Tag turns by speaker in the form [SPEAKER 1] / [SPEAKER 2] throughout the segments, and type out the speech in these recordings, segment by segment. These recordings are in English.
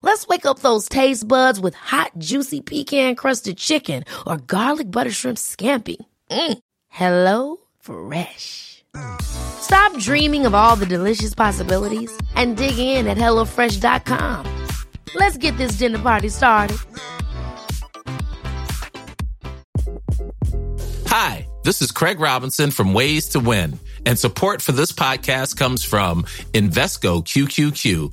[SPEAKER 1] Let's wake up those taste buds with hot, juicy pecan crusted chicken or garlic butter shrimp scampi. Mm. Hello Fresh. Stop dreaming of all the delicious possibilities and dig in at HelloFresh.com. Let's get this dinner party started.
[SPEAKER 2] Hi, this is Craig Robinson from Ways to Win, and support for this podcast comes from Invesco QQQ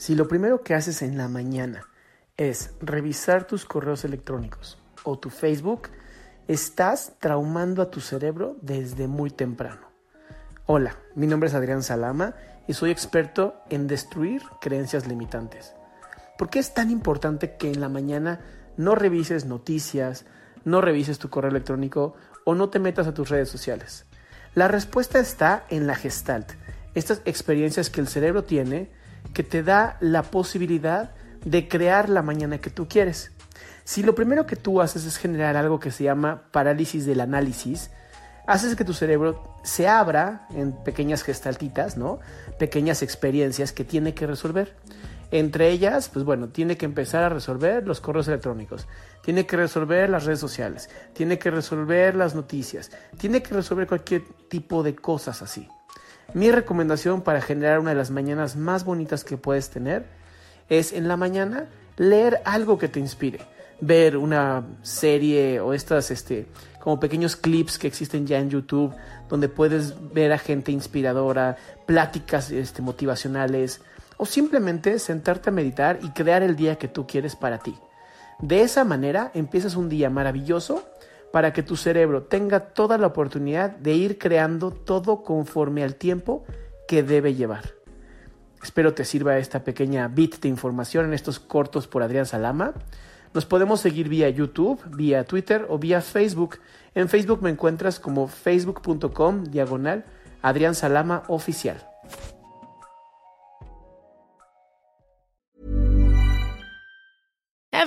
[SPEAKER 3] Si lo primero que haces en la mañana es revisar tus correos electrónicos o tu Facebook, estás traumando a tu cerebro desde muy temprano. Hola, mi nombre es Adrián Salama y soy experto en destruir creencias limitantes. ¿Por qué es tan importante que en la mañana no revises noticias, no revises tu correo electrónico o no te metas a tus redes sociales? La respuesta está en la gestalt, estas experiencias que el cerebro tiene que te da la posibilidad de crear la mañana que tú quieres. Si lo primero que tú haces es generar algo que se llama parálisis del análisis, haces que tu cerebro se abra en pequeñas gestaltitas, ¿no? Pequeñas experiencias que tiene que resolver. Entre ellas, pues bueno, tiene que empezar a resolver los correos electrónicos, tiene que resolver las redes sociales, tiene que resolver las noticias, tiene que resolver cualquier tipo de cosas así. Mi recomendación para generar una de las mañanas más bonitas que puedes tener es en la mañana leer algo que te inspire. Ver una serie o estas este, como pequeños clips que existen ya en YouTube donde puedes ver a gente inspiradora, pláticas este, motivacionales o simplemente sentarte a meditar y crear el día que tú quieres para ti. De esa manera empiezas un día maravilloso para que tu cerebro tenga toda la oportunidad de ir creando todo conforme al tiempo que debe llevar. Espero te sirva esta pequeña bit de información en estos cortos por Adrián Salama. Nos podemos seguir vía YouTube, vía Twitter o vía Facebook. En Facebook me encuentras como facebook.com diagonal Adrián Salama Oficial.